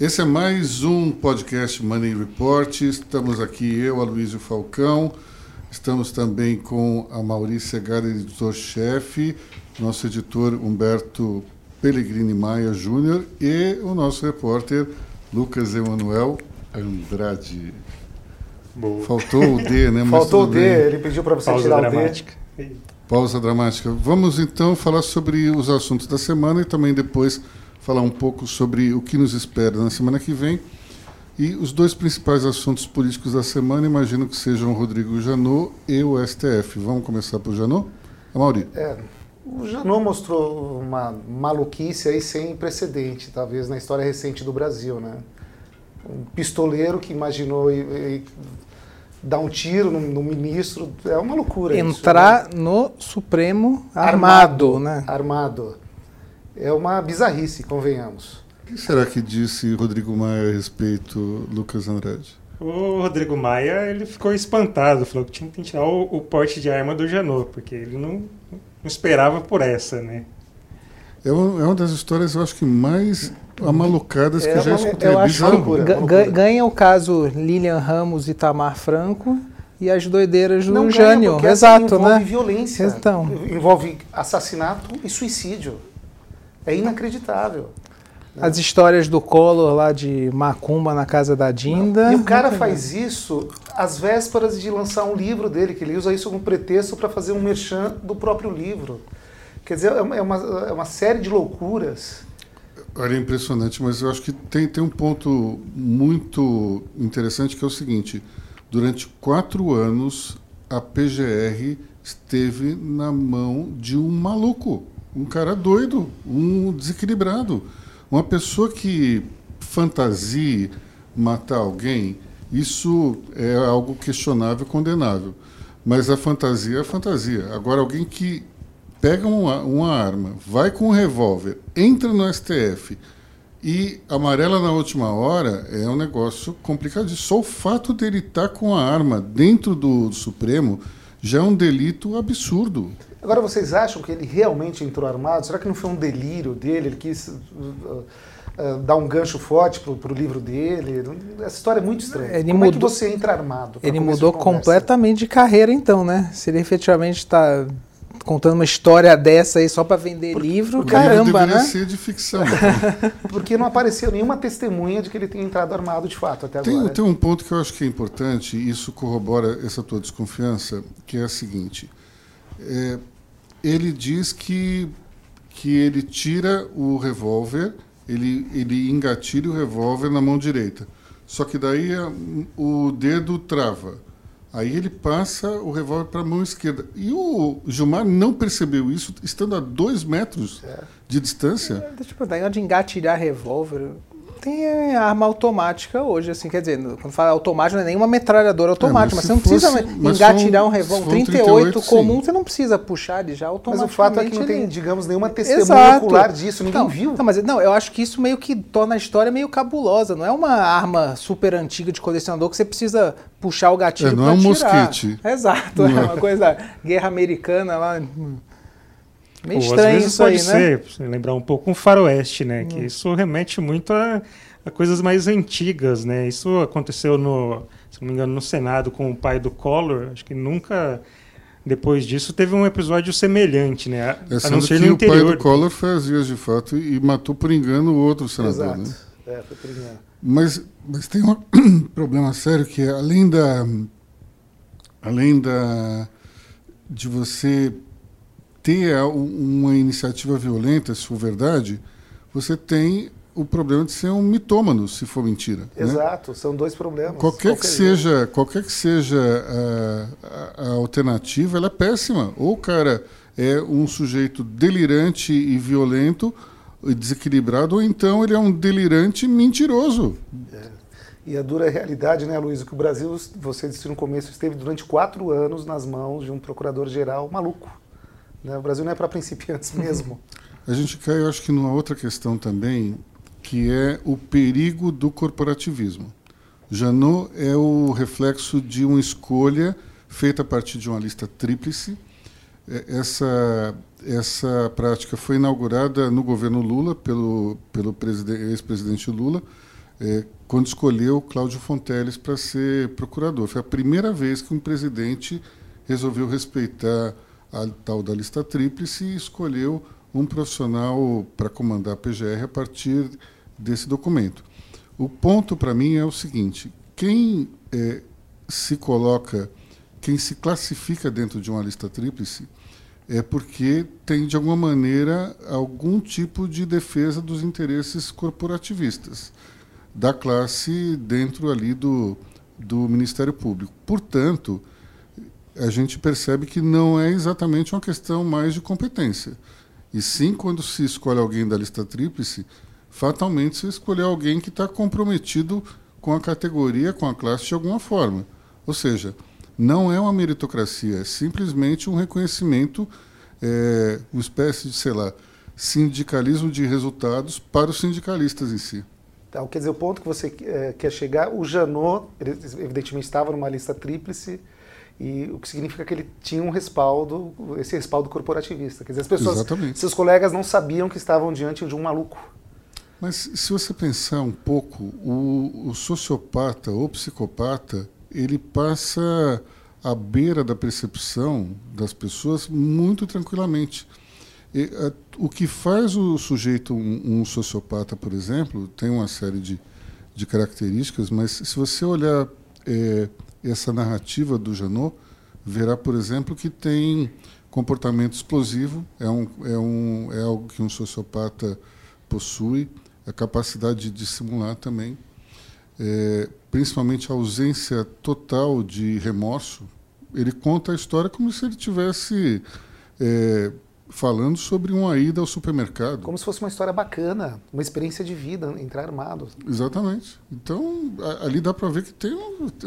Esse é mais um podcast Money Report. Estamos aqui, eu, Aloysio Falcão. Estamos também com a Maurícia Gara, editor-chefe, nosso editor Humberto Pellegrini Maia Júnior e o nosso repórter Lucas Emanuel Andrade. Boa. Faltou o D, né? Faltou o D, bem. ele pediu para você Pausa tirar dramática. o D. Pausa dramática. Vamos então falar sobre os assuntos da semana e também depois falar um pouco sobre o que nos espera na semana que vem. E os dois principais assuntos políticos da semana, imagino que sejam o Rodrigo Janot e o STF. Vamos começar por Janot? Mauri. É, o Janot mostrou uma maluquice aí sem precedente, talvez, na história recente do Brasil, né? Um pistoleiro que imaginou e, e dar um tiro no, no, ministro, é uma loucura Entrar isso, né? no Supremo armado, armado, né? Armado é uma bizarrice, convenhamos. O que será que disse Rodrigo Maia a respeito, Lucas Andrade? O Rodrigo Maia ele ficou espantado, falou que tinha que tirar o, o porte de arma do Janot, porque ele não, não esperava por essa, né? É uma, é uma das histórias, eu acho que mais amalucadas é que eu já escutei. Eu acho que ganha o caso Lilian Ramos e Tamar Franco e as doideiras do não Jânio. Ganha Exato, envolve né? violência. Então. Envolve assassinato e suicídio. É inacreditável. As histórias do Collor lá de Macumba na casa da Dinda. E o cara faz isso às vésperas de lançar um livro dele, que ele usa isso como pretexto para fazer um merchan do próprio livro. Quer dizer, é uma, é uma série de loucuras. Olha, é impressionante, mas eu acho que tem, tem um ponto muito interessante que é o seguinte: durante quatro anos, a PGR esteve na mão de um maluco um cara doido, um desequilibrado. Uma pessoa que fantasie matar alguém, isso é algo questionável, condenável. Mas a fantasia é fantasia. Agora, alguém que pega uma, uma arma, vai com um revólver, entra no STF e amarela na última hora é um negócio complicado. Só o fato dele estar tá com a arma dentro do Supremo já é um delito absurdo. Agora, vocês acham que ele realmente entrou armado? Será que não foi um delírio dele? Ele quis uh, uh, dar um gancho forte para o livro dele? Essa história é muito estranha. Ele Como mudou, é que você entra armado? Ele mudou completamente de carreira, então, né? Se ele efetivamente está contando uma história dessa aí só para vender porque, livro, porque caramba, né? ser de ficção. porque não apareceu nenhuma testemunha de que ele tenha entrado armado de fato até tem, agora. Tem um ponto que eu acho que é importante, e isso corrobora essa tua desconfiança, que é a seguinte. É, ele diz que, que ele tira o revólver, ele, ele engatilha o revólver na mão direita. Só que daí a, o dedo trava. Aí ele passa o revólver para a mão esquerda. E o Gilmar não percebeu isso, estando a dois metros é. de distância. É, deixa eu perguntar, de engatilhar revólver, tem arma automática hoje, assim, quer dizer, quando fala automática não é nem uma metralhadora automática, é, mas, mas, você não fosse, precisa engatilhar um revólver. 38, 38 comum, sim. você não precisa puxar ele já automaticamente. Mas o fato é que não tem, digamos, nenhuma testemunha Exato. ocular disso, ninguém não, viu. Não, mas não, eu acho que isso meio que torna a história meio cabulosa. Não é uma arma super antiga de colecionador que você precisa puxar o gatilho é, não é um tirar. mosquete. Exato, não é uma coisa guerra americana lá. Meio Pô, estranho às vezes isso pode aí, ser, né? lembrar um pouco um faroeste, né? Hum. Que isso remete muito a, a, coisas mais antigas, né? Isso aconteceu no, se não me engano, no Senado com o pai do Collor. Acho que nunca depois disso teve um episódio semelhante, né? A, é, a não ser no interior. O pai do Collor foi às vias de fato e, e matou por engano o outro senador, Exato. né? É, foi por engano. Mas, mas tem um problema sério que é, além da além da de você ter uma iniciativa violenta, se for verdade, você tem o problema de ser um mitômano, se for mentira. Né? Exato, né? são dois problemas. Qualquer, que seja, qualquer que seja a, a, a, alternativa, ela é péssima. Ou o cara é um sujeito delirante e violento, e desequilibrado, ou então ele é um delirante mentiroso. É. E a dura realidade, né, Luiz, que o Brasil, você disse no começo, esteve durante quatro anos nas mãos de um procurador-geral maluco. Né? O Brasil não é para principiantes mesmo. A gente cai, eu acho que, numa outra questão também, que é o perigo do corporativismo. Janot é o reflexo de uma escolha feita a partir de uma lista tríplice. É, essa, essa prática foi inaugurada no governo Lula, pelo, pelo ex-presidente Lula. é, quando escolheu Cláudio Fonteles para ser procurador. Foi a primeira vez que um presidente resolveu respeitar a tal da lista tríplice e escolheu um profissional para comandar a PGR a partir desse documento. O ponto para mim é o seguinte: quem é, se coloca, quem se classifica dentro de uma lista tríplice é porque tem de alguma maneira algum tipo de defesa dos interesses corporativistas da classe dentro ali do, do Ministério Público. Portanto, a gente percebe que não é exatamente uma questão mais de competência. E sim, quando se escolhe alguém da lista tríplice, fatalmente se escolher alguém que está comprometido com a categoria, com a classe de alguma forma. Ou seja, não é uma meritocracia, é simplesmente um reconhecimento, é, uma espécie de, sei lá, sindicalismo de resultados para os sindicalistas em si. Então, quer dizer, o ponto que você é, quer chegar, o Janot, evidentemente, estava numa lista tríplice, e o que significa que ele tinha um respaldo, esse respaldo corporativista. Quer dizer, as pessoas, Exatamente. seus colegas não sabiam que estavam diante de um maluco. Mas se você pensar um pouco, o, o sociopata ou psicopata, ele passa à beira da percepção das pessoas muito tranquilamente. E, a, o que faz o sujeito um, um, sociopata, por exemplo, tem uma série de, de características, mas se você olhar é, essa narrativa do Janot, verá, por exemplo, que tem comportamento explosivo, é, um, é, um, é algo que um sociopata possui, a capacidade de dissimular também, é, principalmente a ausência total de remorso. Ele conta a história como se ele tivesse é, falando sobre uma ida ao supermercado. Como se fosse uma história bacana, uma experiência de vida, entrar armado. Exatamente. Então, ali dá para ver que tem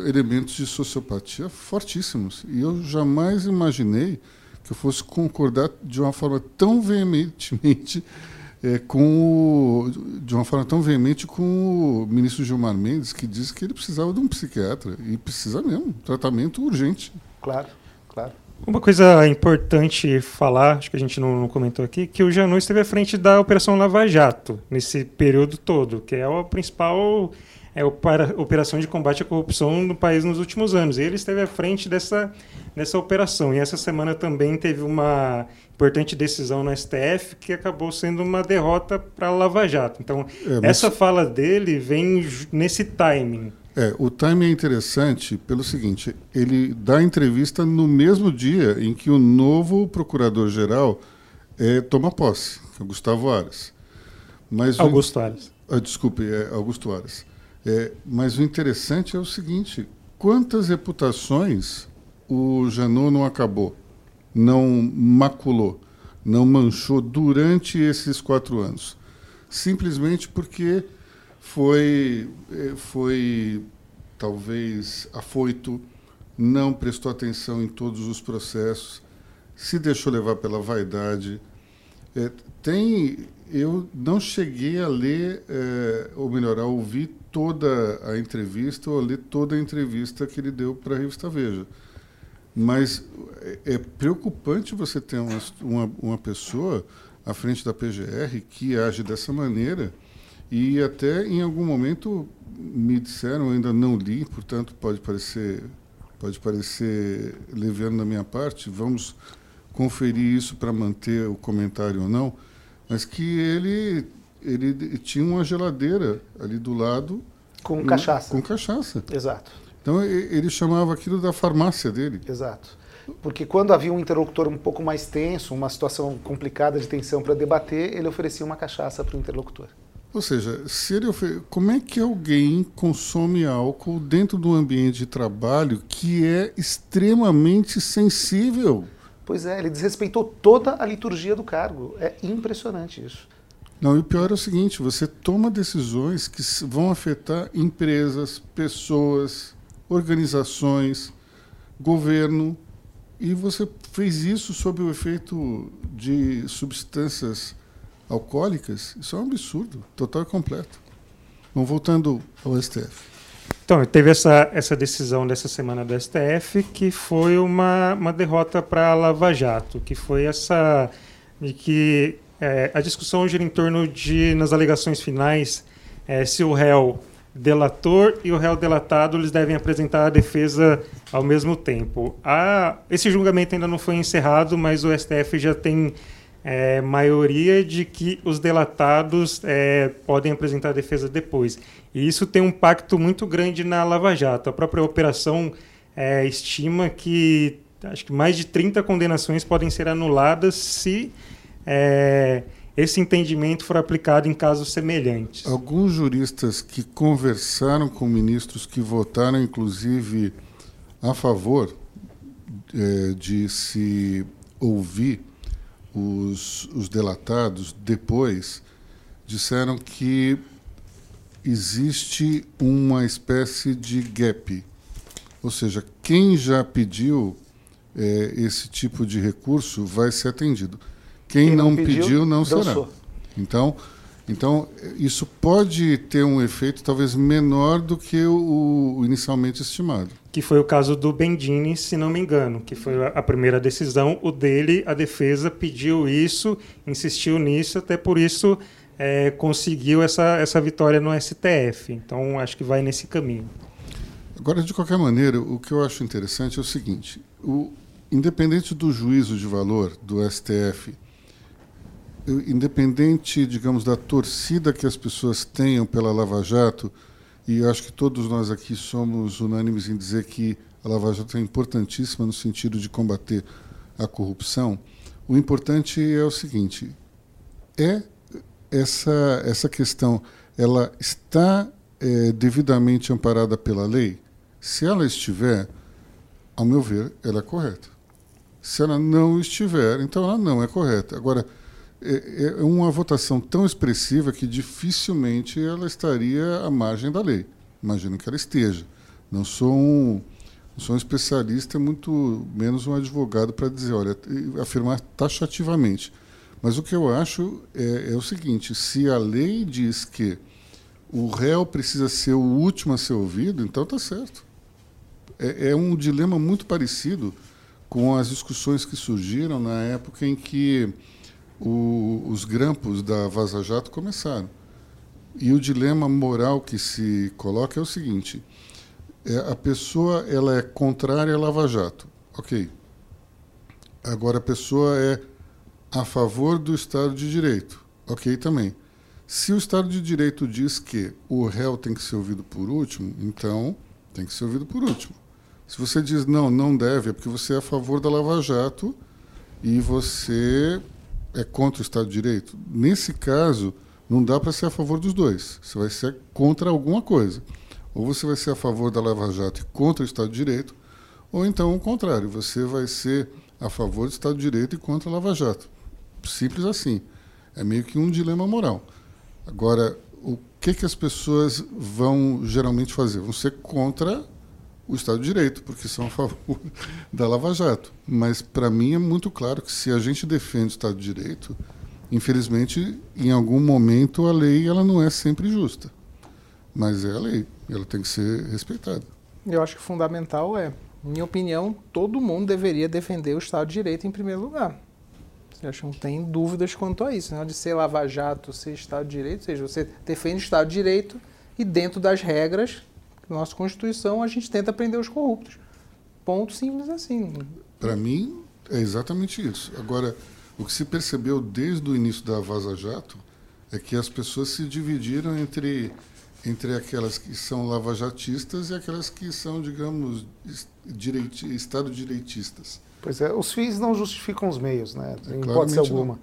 elementos de sociopatia fortíssimos. E eu jamais imaginei que eu fosse concordar de uma forma tão veementemente é, com o, de uma forma tão veemente com o ministro Gilmar Mendes, que disse que ele precisava de um psiquiatra. E precisa mesmo, tratamento urgente. Claro, claro. Uma coisa importante falar, acho que a gente não, não comentou aqui, que o Janot esteve à frente da Operação Lava Jato nesse período todo, que é a principal é, operação de combate à corrupção no país nos últimos anos. E ele esteve à frente dessa, dessa operação. E essa semana também teve uma importante decisão no STF que acabou sendo uma derrota para a Lava Jato. Então, é, mas... essa fala dele vem nesse timing. É, o time é interessante pelo seguinte: ele dá entrevista no mesmo dia em que o novo procurador-geral é, toma posse, é o Gustavo Aras. Mas Augusto o, Aras. Ah, desculpe, é Augusto Aras. É, mas o interessante é o seguinte: quantas reputações o Janot não acabou, não maculou, não manchou durante esses quatro anos? Simplesmente porque foi, eh, foi talvez afoito, não prestou atenção em todos os processos, se deixou levar pela vaidade. É, tem, eu não cheguei a ler, é, ou melhor, a ouvir toda a entrevista ou a ler toda a entrevista que ele deu para a revista Veja. Mas é, preocupante você ter uma, uma, uma pessoa à frente da PGR que age dessa maneira e até em algum momento me disseram, ainda não li, portanto pode parecer pode parecer leviano da minha parte, vamos conferir isso para manter o comentário ou não, mas que ele ele tinha uma geladeira ali do lado com no, cachaça. Com cachaça. Exato. Então ele chamava aquilo da farmácia dele. Exato. Porque quando havia um interlocutor um pouco mais tenso, uma situação complicada de tensão para debater, ele oferecia uma cachaça para o interlocutor. Ou seja, se ele como é que alguém consome álcool dentro de um ambiente de trabalho que é extremamente sensível? Pois é, ele desrespeitou toda a liturgia do cargo. É impressionante isso. Não, e o pior é o seguinte: você toma decisões que vão afetar empresas, pessoas, organizações, governo, e você fez isso sob o efeito de substâncias alcoólicas, isso é um absurdo, total e completo. Bom, voltando ao STF. Então, teve essa, essa decisão dessa semana do STF que foi uma, uma derrota para a Lava Jato, que foi essa de que é, a discussão gira em torno de, nas alegações finais, é, se o réu delator e o réu delatado eles devem apresentar a defesa ao mesmo tempo. A, esse julgamento ainda não foi encerrado, mas o STF já tem é, maioria de que os delatados é, podem apresentar defesa depois. E isso tem um impacto muito grande na Lava Jato. A própria operação é, estima que acho que mais de 30 condenações podem ser anuladas se é, esse entendimento for aplicado em casos semelhantes. Alguns juristas que conversaram com ministros que votaram, inclusive, a favor é, de se ouvir os, os delatados depois, disseram que existe uma espécie de gap. Ou seja, quem já pediu é, esse tipo de recurso vai ser atendido. Quem, Quem não, não, pediu, pediu não será. Então, então, isso pode ter um efeito talvez menor do que o, o, inicialmente estimado. Que foi o caso do Bendini, se não me engano, que foi a primeira decisão. O dele, a defesa pediu isso, insistiu nisso, até por isso é, conseguiu essa, essa vitória no STF. Então, acho que vai nesse caminho. Agora, de qualquer maneira, o que eu acho interessante é o seguinte: o, independente do juízo de valor do STF independente, digamos, da torcida que as pessoas tenham pela Lava Jato, e acho que todos nós aqui somos unânimes em dizer que a Lava Jato é importantíssima no sentido de combater a corrupção, o importante é o seguinte: é essa essa questão, ela está é, devidamente amparada pela lei? Se ela estiver, ao meu ver, ela é correta. Se ela não estiver, então ela não é correta. Agora, é, é uma votação tão expressiva que dificilmente ela estaria à margem da lei. Imagino que ela esteja. Não sou um, não sou um especialista, muito menos um advogado para dizer, olha, afirmar taxativamente. Mas o que eu acho é, é o seguinte: se a lei diz que o réu precisa ser o último a ser ouvido, então está certo. É, é, um dilema muito parecido com as discussões que surgiram na época em que o, os grampos da Vaza Jato começaram. E o dilema moral que se coloca é o seguinte: é, a pessoa ela é contrária à Lava Jato, ok. Agora a pessoa é a favor do Estado de Direito, ok também. Se o Estado de Direito diz que o réu tem que ser ouvido por último, então tem que ser ouvido por último. Se você diz não, não deve, é porque você é a favor da Lava Jato e você é contra o Estado de Direito? Nesse caso, não dá para ser a favor dos dois. Você vai ser contra alguma coisa. Ou você vai ser a favor da Lava Jato e contra o Estado de Direito, ou então o contrário, você vai ser a favor do Estado de Direito e contra a Lava Jato. Simples assim. É meio que um dilema moral. Agora, o que, que as pessoas vão geralmente fazer? Vão ser contra o Estado de Direito, porque são a favor da Lava Jato. Mas, para mim, é muito claro que se a gente defende o Estado de Direito, infelizmente, em algum momento, a lei ela não é sempre justa. Mas é a lei, ela tem que ser respeitada. Eu acho que fundamental é, minha opinião, todo mundo deveria defender o Estado de Direito em primeiro lugar. Eu acho que não tem dúvidas quanto a isso. Não de ser Lava Jato, ser Estado de Direito, ou seja, você defende o Estado de Direito e dentro das regras nossa Constituição, a gente tenta prender os corruptos. Ponto simples assim. Para mim, é exatamente isso. Agora, o que se percebeu desde o início da Vaza Jato é que as pessoas se dividiram entre, entre aquelas que são lavajatistas e aquelas que são, digamos, direiti, Estado direitistas. Pois é, os fins não justificam os meios, né? Em hipótese alguma. Não.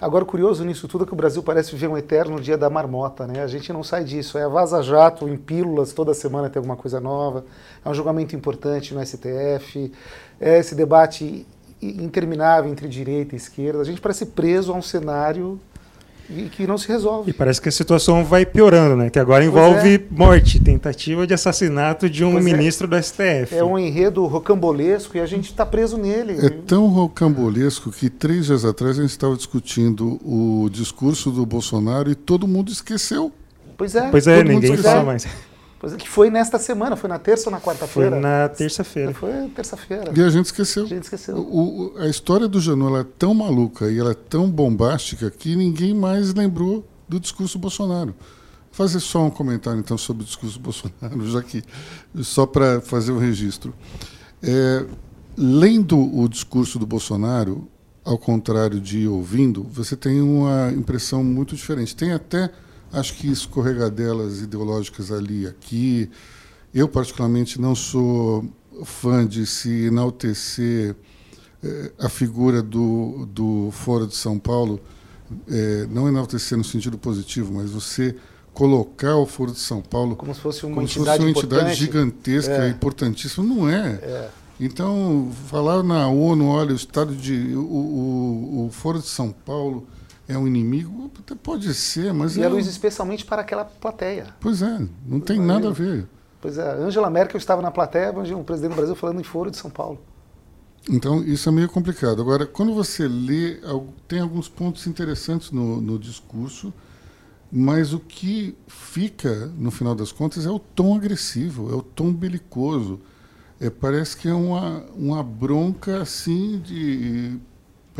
Agora, curioso nisso tudo é que o Brasil parece viver um eterno dia da marmota, né? A gente não sai disso. É vaza-jato em pílulas, toda semana tem alguma coisa nova. É um julgamento importante no STF. É esse debate interminável entre direita e esquerda. A gente parece preso a um cenário e que não se resolve. E parece que a situação vai piorando, né? Que agora envolve é. morte, tentativa de assassinato de um pois é. ministro é. do STF. É um enredo rocambolesco e a gente está preso nele. É tão rocambolesco que três dias atrás a gente estava discutindo o discurso do Bolsonaro e todo mundo esqueceu. Pois é. Pois é, ninguém fala mais. Pois é, que foi nesta semana, foi na terça ou na quarta-feira? Foi na terça-feira. Foi terça-feira. E a gente esqueceu. A gente esqueceu. O, o, a história do Janu é tão maluca e ela é tão bombástica que ninguém mais lembrou do discurso do Bolsonaro. fazer só um comentário então sobre o discurso do Bolsonaro, já que só para fazer o um registro. É, lendo o discurso do Bolsonaro, ao contrário de ouvindo, você tem uma impressão muito diferente. Tem até, acho que escorregadelas ideológicas ali aqui. Eu particularmente não sou fã de se enaltecer eh, a figura do, do Foro de São Paulo, eh, não enaltecer no sentido positivo, mas você colocar o Foro deÃo Paulo como se fosse uma, como entidade, fosse uma entidade gigantesca, é. importantíssima. Não é. é. Então, falar na ONU, olha, o Estado de. O, o, o Foro de São Paulo é um inimigo, até pode ser, mas. E é, é luz especialmente para aquela plateia. Pois é, não tem nada a ver. Pois é, Angela Merkel estava na plateia, o presidente do Brasil falando em Foro de São Paulo. Então, isso é meio complicado. Agora, quando você lê, tem alguns pontos interessantes no, no discurso, mas o que fica, no final das contas, é o tom agressivo, é o tom belicoso. É, parece que é uma, uma bronca assim de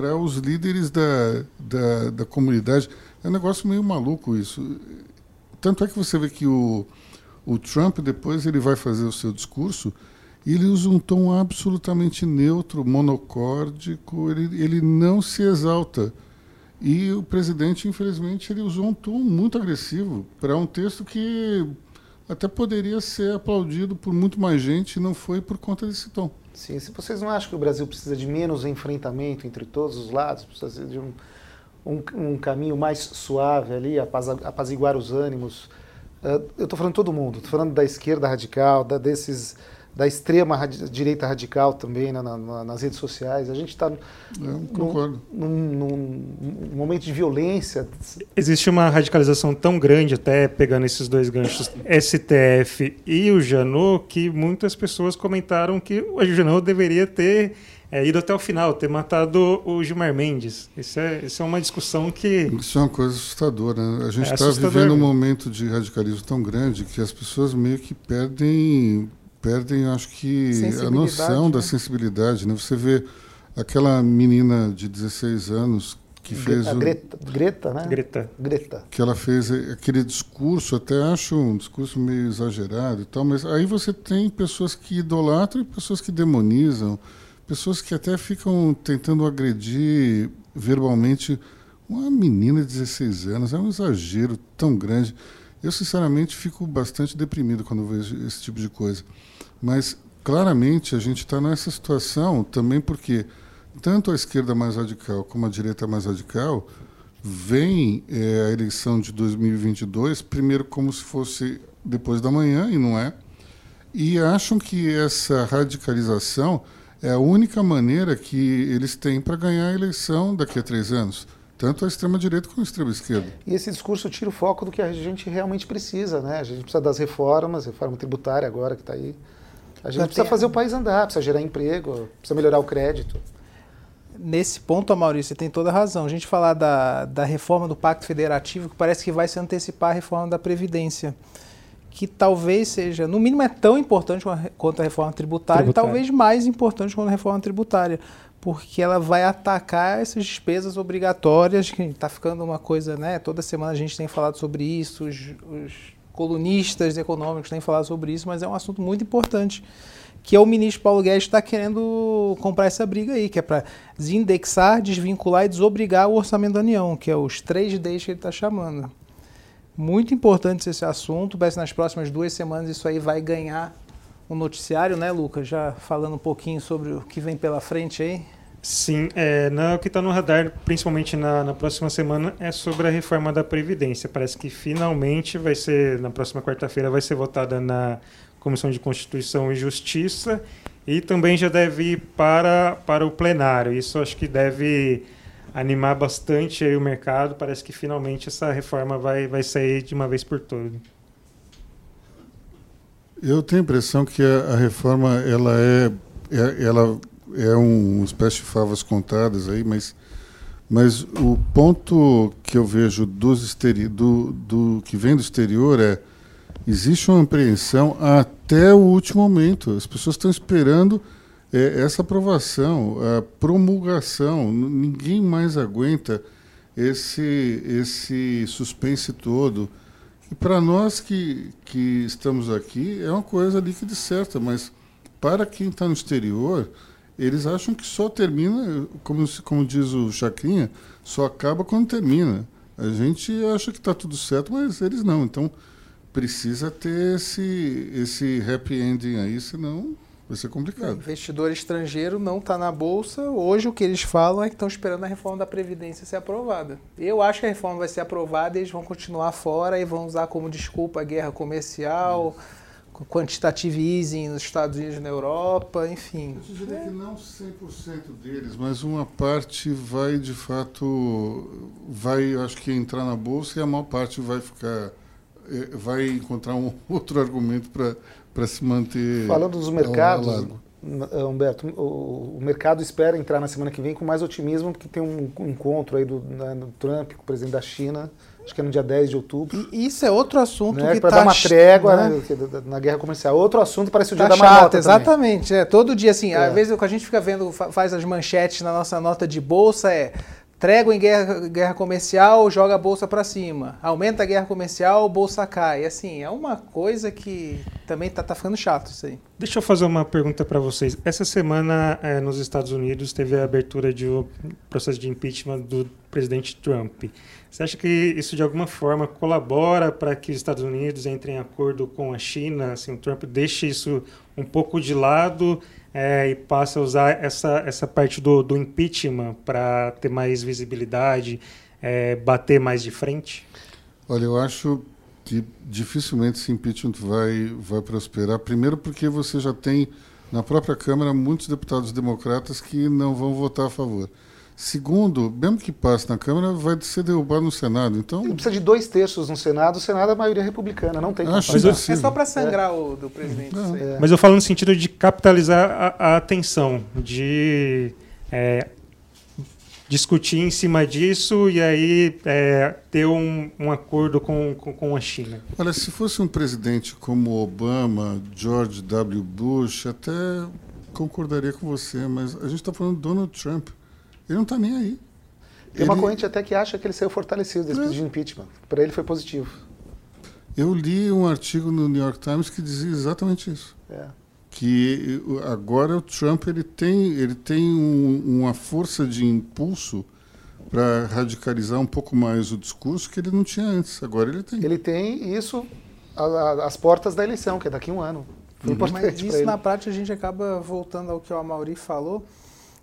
para os líderes da, da, da comunidade. É um negócio meio maluco isso. Tanto é que você vê que o, o Trump, depois, ele vai fazer o seu discurso e ele usa um tom absolutamente neutro, monocórdico, ele, ele não se exalta. E o presidente, infelizmente, ele usou um tom muito agressivo para um texto que até poderia ser aplaudido por muito mais gente e não foi por conta desse tom. Sim, se vocês não acham que o Brasil precisa de menos enfrentamento entre todos os lados, precisa de um, um, um caminho mais suave ali, apaziguar os ânimos, uh, eu estou falando todo mundo, estou falando da esquerda radical, da, desses da extrema radi direita radical também né, na, na, nas redes sociais. A gente está num, num, num, momento de violência. Existe uma radicalização tão grande, até pegando esses dois ganchos, STF e o Janot, que muitas pessoas comentaram que o Janot deveria ter é, ido até o final, ter matado o Gilmar Mendes. Isso é, isso é uma discussão que. Isso é uma coisa assustadora. Né? A gente está é vivendo um momento de radicalismo tão grande que as pessoas meio que perdem perdem, acho que, a noção né? da sensibilidade. Né? Você vê aquela menina de 16 anos que fez a Greta, o, Greta, né? Greta. Greta. Que ela fez aquele discurso, até acho um discurso meio exagerado e tal, mas aí você tem pessoas que idolatram e pessoas que demonizam, pessoas que até ficam tentando agredir verbalmente uma menina de 16 anos. É um exagero tão grande. Eu, sinceramente, fico bastante deprimido quando vejo esse tipo de coisa. Mas, claramente, a gente está nessa situação também porque tanto a esquerda mais radical como a direita mais radical veem é, a eleição de 2022 primeiro como se fosse depois da manhã, e não é, e acham que essa radicalização é a única maneira que eles têm para ganhar a eleição daqui a três anos tanto a extrema-direita como a extrema-esquerda. E esse discurso tira o foco do que a gente realmente precisa, né? A gente precisa das reformas, reforma tributária agora que está aí. A gente precisa fazer o país andar, precisa gerar emprego, precisa melhorar o crédito. Nesse ponto, Maurício, você tem toda a razão. A gente falar da, da reforma do Pacto Federativo, que parece que vai se antecipar a reforma da Previdência, que talvez seja, no mínimo, é tão importante quanto a reforma tributária, tributária. e talvez mais importante quanto a reforma tributária porque ela vai atacar essas despesas obrigatórias, que está ficando uma coisa, né? Toda semana a gente tem falado sobre isso, os, os, colunistas econômicos têm falado sobre isso, mas é um assunto muito importante, que é o ministro Paulo Guedes está querendo comprar essa briga aí, que é para desindexar, desvincular e desobrigar o orçamento da União, que é os três Ds que ele está chamando. Muito importante esse assunto, parece nas próximas duas semanas isso aí vai ganhar o noticiário, né, Lucas? Já falando um pouquinho sobre o que vem pela frente aí. Sim, é, o que está no radar, principalmente na, na, próxima semana, é sobre a reforma da Previdência. Parece que finalmente vai ser, na próxima quarta-feira, vai ser votada na Comissão de Constituição e Justiça e também já deve ir para, para o plenário. Isso acho que deve animar bastante o mercado. Parece que finalmente essa reforma vai, vai sair de uma vez por todas. Eu tenho a impressão que a, a reforma ela é, é, ela é um, uma espécie de favas contadas aí, mas, mas o ponto que eu vejo dos exteri do, do que vem do exterior é existe uma apreensão até o último momento. As pessoas estão esperando é, essa aprovação, a promulgação. Ninguém mais aguenta esse esse suspense todo E para nós que, que estamos aqui, é uma coisa líquida e certa, mas para quem está no exterior, eles acham que só termina, como, como diz o Chacrinha, só acaba quando termina. A gente acha que está tudo certo, mas eles não. Então, precisa ter esse, esse happy ending aí, senão vai ser complicado. O investidor estrangeiro não está na Bolsa. Hoje o que eles falam é que estão esperando a reforma da Previdência ser aprovada. Eu acho que a reforma vai ser aprovada e eles vão continuar fora e vão usar como desculpa a guerra comercial. Hum quantitative easing nos Estados Unidos e na Europa, enfim. Eu diria é. que não 100% deles, mas uma parte vai de fato, vai, acho que entrar na bolsa e a maior parte vai ficar, é, vai encontrar um outro argumento para se manter. Falando dos mercados, eh, Humberto, o, o, mercado espera entrar na semana que vem com mais otimismo, porque tem um, encontro aí do, né, do Trump com o presidente da China acho que é no dia 10 de outubro. E isso é outro assunto né? que Para tá dar uma trégua né? na guerra comercial. Outro assunto parece o tá dia chato, da marmota Exatamente. É, todo dia, assim, é. às vezes o que a gente fica vendo, faz as manchetes na nossa nota de bolsa é trégua em guerra, guerra comercial, joga a bolsa para cima. Aumenta a guerra comercial, bolsa cai. Assim, é uma coisa que também tá, tá ficando chato isso aí. Deixa eu fazer uma pergunta para vocês. Essa semana, é, nos Estados Unidos, teve a abertura de um processo de impeachment do presidente Trump. Você acha que isso de alguma forma colabora para que os Estados Unidos entrem em acordo com a China? Assim, o Trump deixe isso um pouco de lado é, e passe a usar essa, essa parte do, do impeachment para ter mais visibilidade, é, bater mais de frente? Olha, eu acho que dificilmente esse impeachment vai, vai prosperar. Primeiro, porque você já tem na própria Câmara muitos deputados democratas que não vão votar a favor. Segundo, mesmo que passe na Câmara, vai ser derrubado no Senado. Então precisa de dois terços no Senado. O Senado é a maioria republicana, não tem. Acho mas é só para sangrar é. o do presidente. É. Mas eu falo no sentido de capitalizar a, a atenção, de é, discutir em cima disso e aí é, ter um, um acordo com, com, com, a China. Olha, se fosse um presidente como Obama, George W. Bush, até concordaria com você, mas a gente está falando do Donald Trump. Ele não está nem aí. Tem ele... uma corrente até que acha que ele saiu fortalecido desse é. pedido de impeachment. Para ele foi positivo. Eu li um artigo no New York Times que dizia exatamente isso. É. Que agora o Trump ele tem, ele tem um, uma força de impulso para radicalizar um pouco mais o discurso que ele não tinha antes. Agora ele tem. Ele tem isso às portas da eleição, que é daqui a um ano. Foi uhum. Mas isso na prática a gente acaba voltando ao que o Amaury falou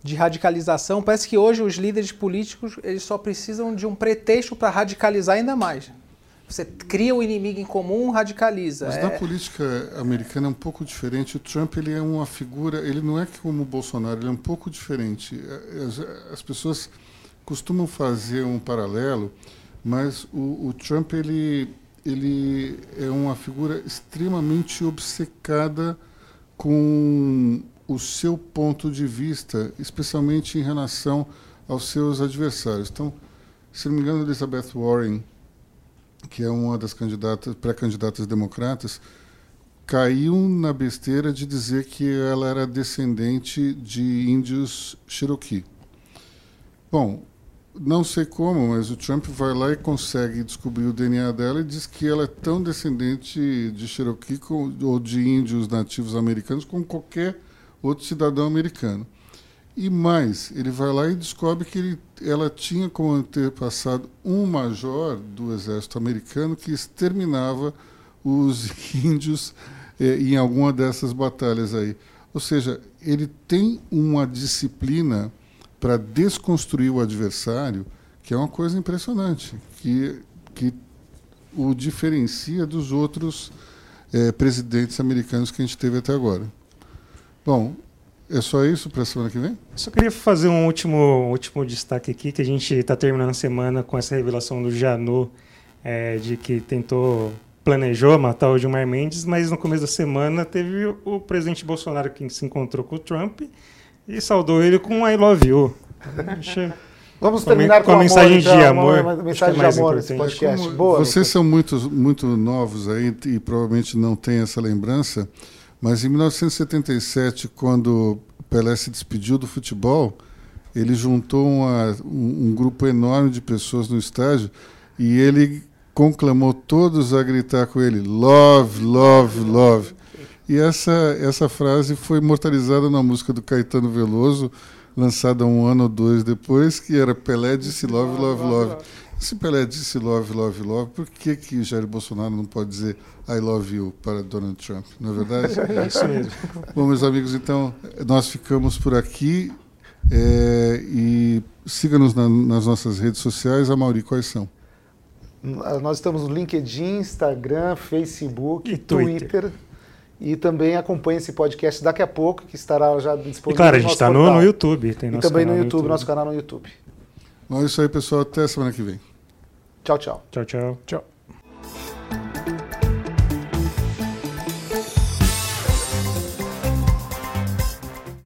de radicalização. Parece que hoje os líderes políticos eles só precisam de um pretexto para radicalizar ainda mais. Você cria o um inimigo em comum, radicaliza. Mas é... na política americana é um pouco diferente. O Trump ele é uma figura, ele não é como o Bolsonaro, ele é um pouco diferente. As, as pessoas costumam fazer um paralelo, mas o, o Trump ele, ele é uma figura extremamente obcecada com o seu ponto de vista, especialmente em relação aos seus adversários. Então, se não me engano, Elizabeth Warren, que é uma das candidatas pré-candidatas democratas, caiu na besteira de dizer que ela era descendente de índios Cherokee. Bom, não sei como, mas o Trump vai lá e consegue descobrir o DNA dela e diz que ela é tão descendente de Cherokee ou de índios nativos americanos como qualquer outro cidadão americano. E mais, ele vai lá e descobre que ele, ela tinha como antepassado um major do exército americano que exterminava os índios eh, em alguma dessas batalhas aí. Ou seja, ele tem uma disciplina para desconstruir o adversário que é uma coisa impressionante, que, que o diferencia dos outros eh, presidentes americanos que a gente teve até agora. Bom, é só isso para a semana que vem? Só queria fazer um último, último destaque aqui, que a gente está terminando a semana com essa revelação do Janot, é, de que tentou, planejou matar o Gilmar Mendes, mas no começo da semana teve o presidente Bolsonaro que se encontrou com o Trump e saudou ele com um I love you. Vamos terminar com, com a mensagem então, de amor. Uma, uma mensagem é de amor nesse podcast. Boa, vocês são muito, muito novos aí e provavelmente não têm essa lembrança, mas em 1977, quando Pelé se despediu do futebol, ele juntou uma, um, um grupo enorme de pessoas no estádio e ele conclamou todos a gritar com ele: Love, love, love. E essa, essa frase foi imortalizada na música do Caetano Veloso, lançada um ano ou dois depois, que era Pelé disse Love, love, love. Se Pelé disse Love, love, love, por que, que Jair Bolsonaro não pode dizer I love you para Donald Trump? Não é verdade? É isso mesmo. Bom, meus amigos, então, nós ficamos por aqui. É, e siga-nos na, nas nossas redes sociais. A Mauri, quais são? Nós estamos no LinkedIn, Instagram, Facebook, e Twitter. Twitter. E também acompanhe esse podcast daqui a pouco, que estará já disponível. E claro, a gente está no, no, YouTube. Tem e também no YouTube, YouTube, nosso canal no YouTube. Bom, é isso aí, pessoal. Até semana que vem. Tchau, tchau. Tchau, tchau. Tchau.